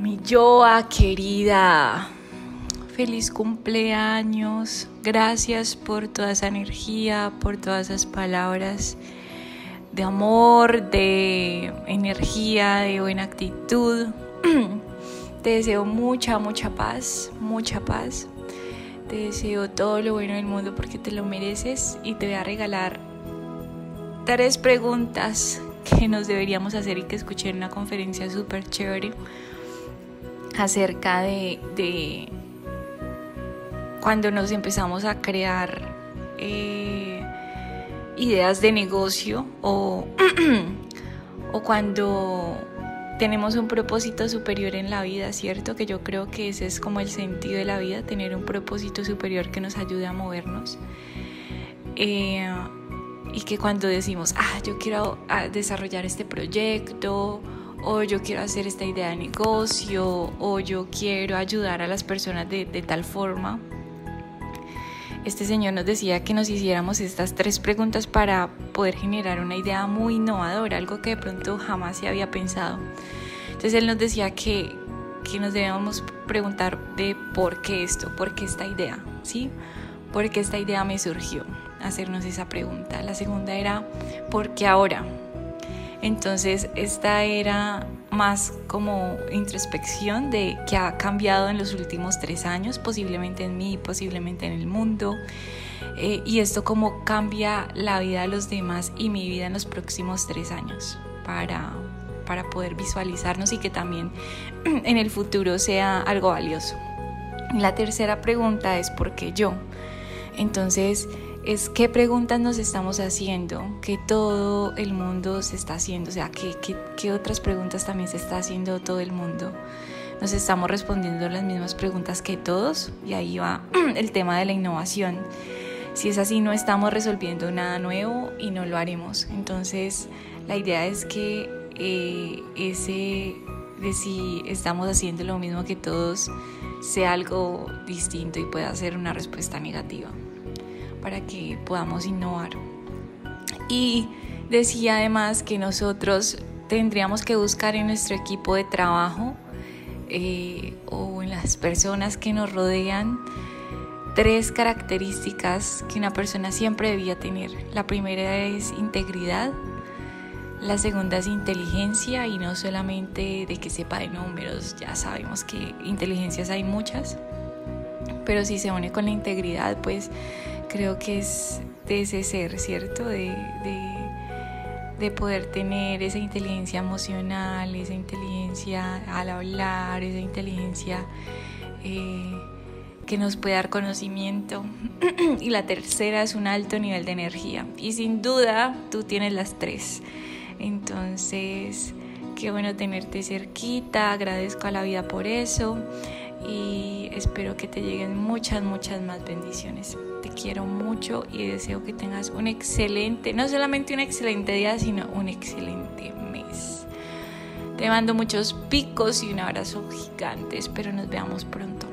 Mi Joa querida, feliz cumpleaños. Gracias por toda esa energía, por todas esas palabras de amor, de energía, de buena actitud. Te deseo mucha, mucha paz, mucha paz. Te deseo todo lo bueno del mundo porque te lo mereces y te voy a regalar tres preguntas que nos deberíamos hacer y que escuché en una conferencia súper chévere acerca de, cuando nos empezamos a crear eh, ideas de negocio o, o cuando tenemos un propósito superior en la vida, ¿cierto? Que yo creo que ese es como el sentido de la vida, tener un propósito superior que nos ayude a movernos. Eh, y que cuando decimos, ah, yo quiero ah, desarrollar este proyecto, o yo quiero hacer esta idea de negocio, o yo quiero ayudar a las personas de, tal forma. Este señor nos decía que nos hiciéramos estas tres preguntas para poder generar una idea muy innovadora, algo que de pronto jamás se había pensado. Entonces él nos decía que, que nos debíamos preguntar de por qué esto, por qué esta idea, ¿sí? ¿Por qué esta idea me surgió? Hacernos esa pregunta. La segunda era, ¿por qué ahora? Entonces, esta era más como introspección de qué ha cambiado en los últimos tres años, posiblemente en mí, posiblemente en el mundo, eh, y esto cómo cambia la vida de los demás y mi vida en los próximos tres años para, para poder visualizarnos y que también en el futuro sea algo valioso. La tercera pregunta es ¿por qué yo? Entonces, es qué preguntas nos estamos haciendo, que todo el mundo se está haciendo, o sea, qué, qué, otras preguntas también se está haciendo todo el mundo. Nos estamos respondiendo las mismas preguntas que todos y ahí va el tema de la innovación. Si es así, no estamos resolviendo nada nuevo y no lo haremos. Entonces, la idea es que eh, ese de si estamos haciendo lo mismo que todos sea algo distinto y pueda ser una respuesta negativa para que podamos innovar. Y decía además que nosotros tendríamos que buscar en nuestro equipo de trabajo eh, o en las personas que nos rodean tres características que una persona siempre debía tener. La primera es integridad, la segunda es inteligencia y no solamente de que sepa de números, ya sabemos que inteligencias hay muchas, pero si se une con la integridad, pues creo que es de ese ser, ¿cierto? De, de, poder tener esa inteligencia emocional, esa inteligencia al hablar, esa inteligencia eh, que nos puede dar conocimiento. y la tercera es un alto nivel de energía. Y sin duda tú tienes las tres. Entonces, qué bueno tenerte cerquita, agradezco a la vida por eso y espero que te lleguen muchas, muchas más bendiciones. Te quiero mucho y deseo que tengas un excelente, no solamente un excelente día, sino un excelente mes. Te mando muchos picos y un abrazo gigante. Espero nos veamos pronto.